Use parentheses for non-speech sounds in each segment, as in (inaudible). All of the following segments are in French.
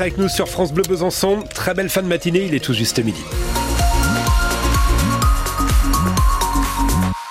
Avec nous sur France Bleu Besançon, très belle fin de matinée, il est tout juste midi.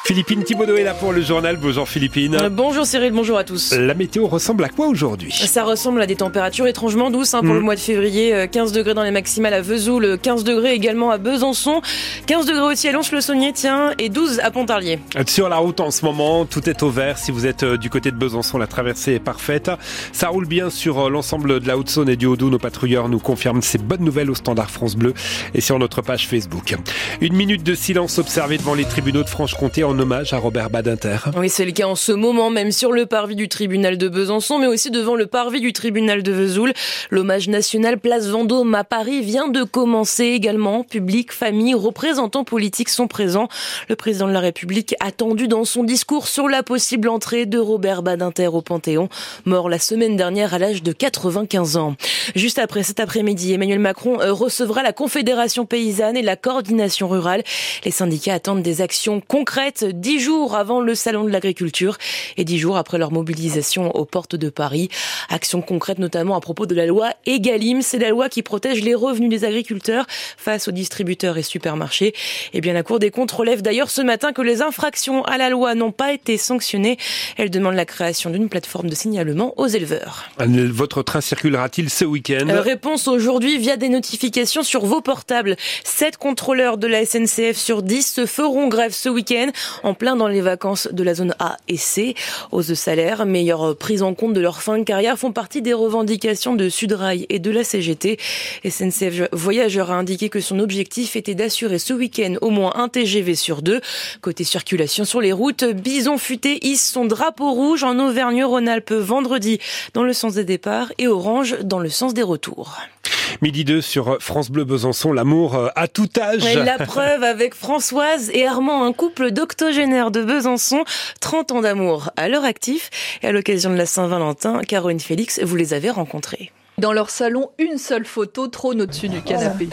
Philippine Thibaudot est là pour le journal. Bonjour Philippine. Euh, bonjour Cyril, bonjour à tous. La météo ressemble à quoi aujourd'hui? Ça ressemble à des températures étrangement douces hein, pour le mm. mois de février. 15 euh, degrés dans les maximales à Vesoul, 15 degrés également à Besançon, 15 degrés aussi à Lons-le-Saunier, tiens, et 12 à Pontarlier. Sur la route en ce moment, tout est au vert. Si vous êtes euh, du côté de Besançon, la traversée est parfaite. Ça roule bien sur l'ensemble de la Haute-Saône et du Haut-Doubs. Nos patrouilleurs nous confirment ces bonnes nouvelles au standard France Bleu et sur notre page Facebook. Une minute de silence observée devant les tribunaux de Franche-Comté en hommage à Robert Badinter. Oui, c'est le cas en ce moment, même sur le parvis du tribunal de Besançon, mais aussi devant le parvis du tribunal de Vesoul. L'hommage national Place Vendôme à Paris vient de commencer également. Public, famille, représentants politiques sont présents. Le président de la République attendu dans son discours sur la possible entrée de Robert Badinter au Panthéon, mort la semaine dernière à l'âge de 95 ans. Juste après cet après-midi, Emmanuel Macron euh, recevra la Confédération paysanne et la coordination rurale. Les syndicats attendent des actions concrètes dix jours avant le salon de l'agriculture et dix jours après leur mobilisation aux portes de Paris. Action concrète notamment à propos de la loi Egalim. C'est la loi qui protège les revenus des agriculteurs face aux distributeurs et supermarchés. Et eh bien, la Cour des comptes relève d'ailleurs ce matin que les infractions à la loi n'ont pas été sanctionnées. Elle demande la création d'une plateforme de signalement aux éleveurs. Votre train circulera-t-il ce week-end? Euh, Réponse aujourd'hui via des notifications sur vos portables. Sept contrôleurs de la SNCF sur 10 se feront grève ce week-end en plein dans les vacances de la zone A et C. Hausse de salaire, meilleure prise en compte de leur fin de carrière font partie des revendications de Sudrail et de la CGT. SNCF Voyageurs a indiqué que son objectif était d'assurer ce week-end au moins un TGV sur deux. Côté circulation sur les routes, Bison Futé hisse son drapeau rouge en Auvergne-Rhône-Alpes vendredi dans le sens des départs et orange dans le sens des retours. Midi 2 sur France Bleu Besançon, l'amour euh, à tout âge. la preuve avec Françoise et Armand, un couple d'octogénaires de Besançon, 30 ans d'amour à leur actif. Et à l'occasion de la Saint-Valentin, Caroline Félix, vous les avez rencontrés. Dans leur salon, une seule photo trône au-dessus du canapé.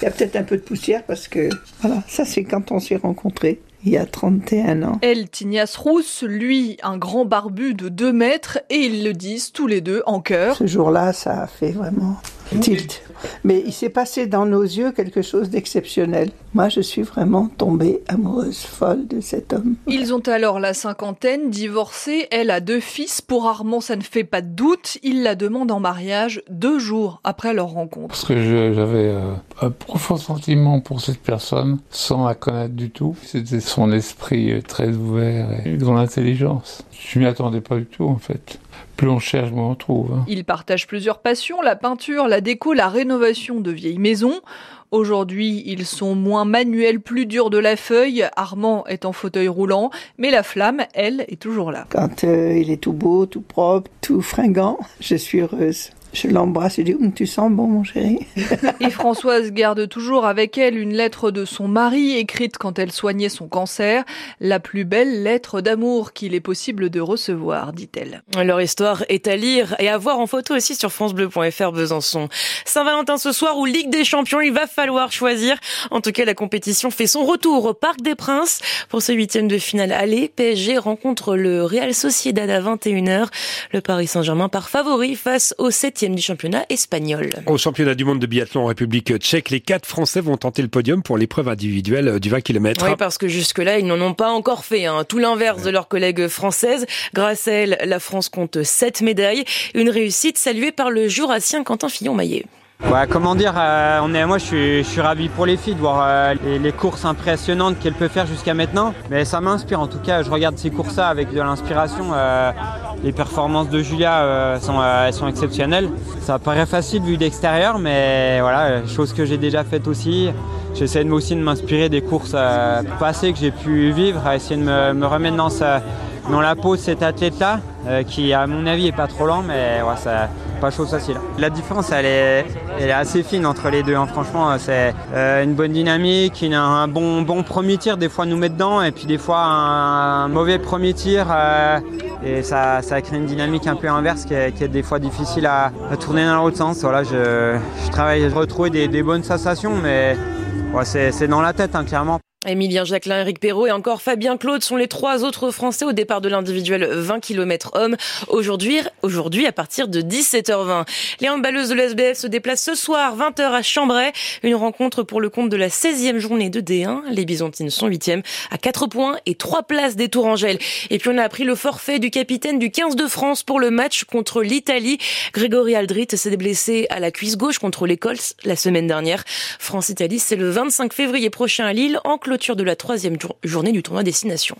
Il y a peut-être un peu de poussière parce que, voilà, ça c'est quand on s'est rencontrés il y a 31 ans. Elle, Tignas Rousse, lui, un grand barbu de 2 mètres, et ils le disent tous les deux en chœur. Ce jour-là, ça a fait vraiment tilt. Mais il s'est passé dans nos yeux quelque chose d'exceptionnel. Moi, je suis vraiment tombée amoureuse, folle de cet homme. Ils ont alors la cinquantaine, divorcés. Elle a deux fils. Pour Armand, ça ne fait pas de doute. Il la demande en mariage deux jours après leur rencontre. Parce que j'avais euh, un profond sentiment pour cette personne, sans la connaître du tout. C'était son esprit euh, très ouvert et grande intelligence. Je m'y attendais pas du tout, en fait plus on cherche, moins on trouve. Hein. Ils partagent plusieurs passions, la peinture, la déco, la rénovation de vieilles maisons. Aujourd'hui, ils sont moins manuels, plus durs de la feuille. Armand est en fauteuil roulant, mais la flamme, elle, est toujours là. Quand euh, il est tout beau, tout propre, tout fringant, je suis heureuse. Je l'embrasse et dis hum, Tu sens bon, mon chéri (laughs) Et Françoise garde toujours avec elle une lettre de son mari écrite quand elle soignait son cancer. La plus belle lettre d'amour qu'il est possible de recevoir, dit-elle. Leur histoire est à lire et à voir en photo aussi sur FranceBleu.fr Besançon. Saint-Valentin ce soir ou Ligue des Champions, il va falloir choisir. En tout cas, la compétition fait son retour au Parc des Princes. Pour ce huitième de finale aller, PSG rencontre le Real Sociedad à 21h. Le Paris Saint-Germain par favori face au 7 du championnat espagnol. Au championnat du monde de biathlon en République tchèque, les quatre Français vont tenter le podium pour l'épreuve individuelle du 20 km. Oui, parce que jusque-là, ils n'en ont pas encore fait. Hein. Tout l'inverse de leurs collègues françaises. Grâce à elle, la France compte sept médailles. Une réussite saluée par le jurassien Quentin Fillon-Maillet. Ouais, comment dire, euh, on est, moi je suis, je suis, ravi pour les filles de voir euh, les, courses impressionnantes qu'elles peuvent faire jusqu'à maintenant. Mais ça m'inspire en tout cas, je regarde ces courses-là avec de l'inspiration. Euh, les performances de Julia sont, elles sont exceptionnelles. Ça paraît facile vu d'extérieur, mais voilà, chose que j'ai déjà faite aussi. J'essaie aussi de m'inspirer des courses passées que j'ai pu vivre, à essayer de me, me remettre dans, dans la peau de cet athlète-là, qui à mon avis est pas trop lent, mais ouais, ça pas chose facile. La différence, elle est, elle est assez fine entre les deux. Hein. Franchement, c'est euh, une bonne dynamique, un bon, bon premier tir, des fois nous met dedans, et puis des fois un, mauvais premier tir. Euh, et ça, ça crée une dynamique un peu inverse qui est, des fois difficile à, tourner dans l'autre sens. Voilà, je, je travaille, je retrouve des, des bonnes sensations, mais c'est dans la tête, hein, clairement. Emilien Jacquelin, Eric Perrault et encore Fabien Claude sont les trois autres Français au départ de l'individuel 20 km homme. Aujourd'hui, aujourd'hui à partir de 17h20. Les handballeuses de l'SBF se déplacent ce soir 20h à Chambray. Une rencontre pour le compte de la 16e journée de D1. Les Byzantines sont 8e à 4 points et 3 places des Tourangelles. Et puis on a appris le forfait du capitaine du 15 de France pour le match contre l'Italie. Grégory Aldrit s'est blessé à la cuisse gauche contre l'Écosse la semaine dernière. France-Italie, c'est le 25 février prochain à Lille clôture de la troisième journée du tournoi Destination.